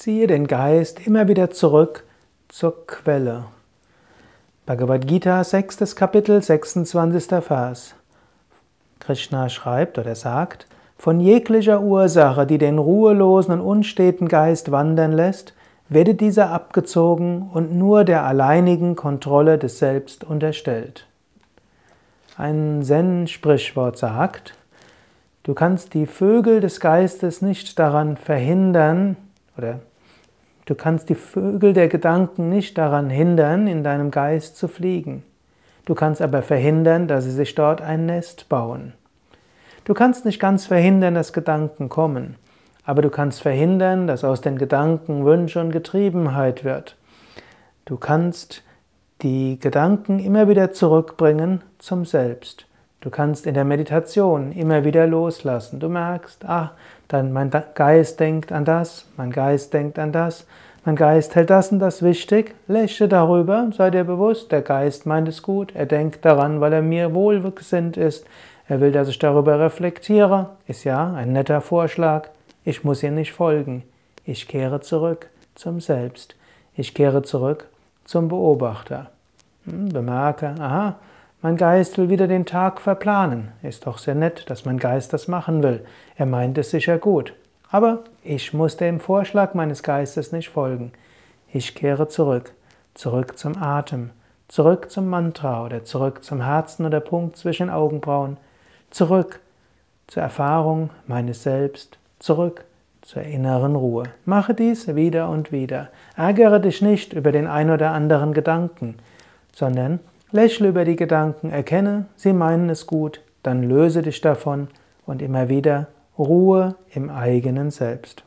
Ziehe den Geist immer wieder zurück zur Quelle. Bhagavad Gita, 6. Kapitel, 26. Vers. Krishna schreibt oder sagt, von jeglicher Ursache, die den ruhelosen und unsteten Geist wandern lässt, werde dieser abgezogen und nur der alleinigen Kontrolle des Selbst unterstellt. Ein Zen-Sprichwort sagt, du kannst die Vögel des Geistes nicht daran verhindern, oder du kannst die Vögel der Gedanken nicht daran hindern, in deinem Geist zu fliegen. Du kannst aber verhindern, dass sie sich dort ein Nest bauen. Du kannst nicht ganz verhindern, dass Gedanken kommen. Aber du kannst verhindern, dass aus den Gedanken Wünsche und Getriebenheit wird. Du kannst die Gedanken immer wieder zurückbringen zum Selbst. Du kannst in der Meditation immer wieder loslassen. Du merkst, ah, dann mein Geist denkt an das, mein Geist denkt an das, mein Geist hält das und das wichtig. Lächle darüber, sei dir bewusst, der Geist meint es gut, er denkt daran, weil er mir wohlgesinnt ist. Er will, dass ich darüber reflektiere. Ist ja ein netter Vorschlag. Ich muss ihr nicht folgen. Ich kehre zurück zum Selbst. Ich kehre zurück zum Beobachter. Hm, bemerke, aha, mein Geist will wieder den Tag verplanen. Ist doch sehr nett, dass mein Geist das machen will. Er meint es sicher gut. Aber ich muss dem Vorschlag meines Geistes nicht folgen. Ich kehre zurück, zurück zum Atem, zurück zum Mantra oder zurück zum Herzen oder Punkt zwischen Augenbrauen, zurück zur Erfahrung meines Selbst, zurück zur inneren Ruhe. Mache dies wieder und wieder. Ärgere dich nicht über den ein oder anderen Gedanken, sondern lächle über die Gedanken, erkenne, sie meinen es gut, dann löse dich davon und immer wieder Ruhe im eigenen Selbst.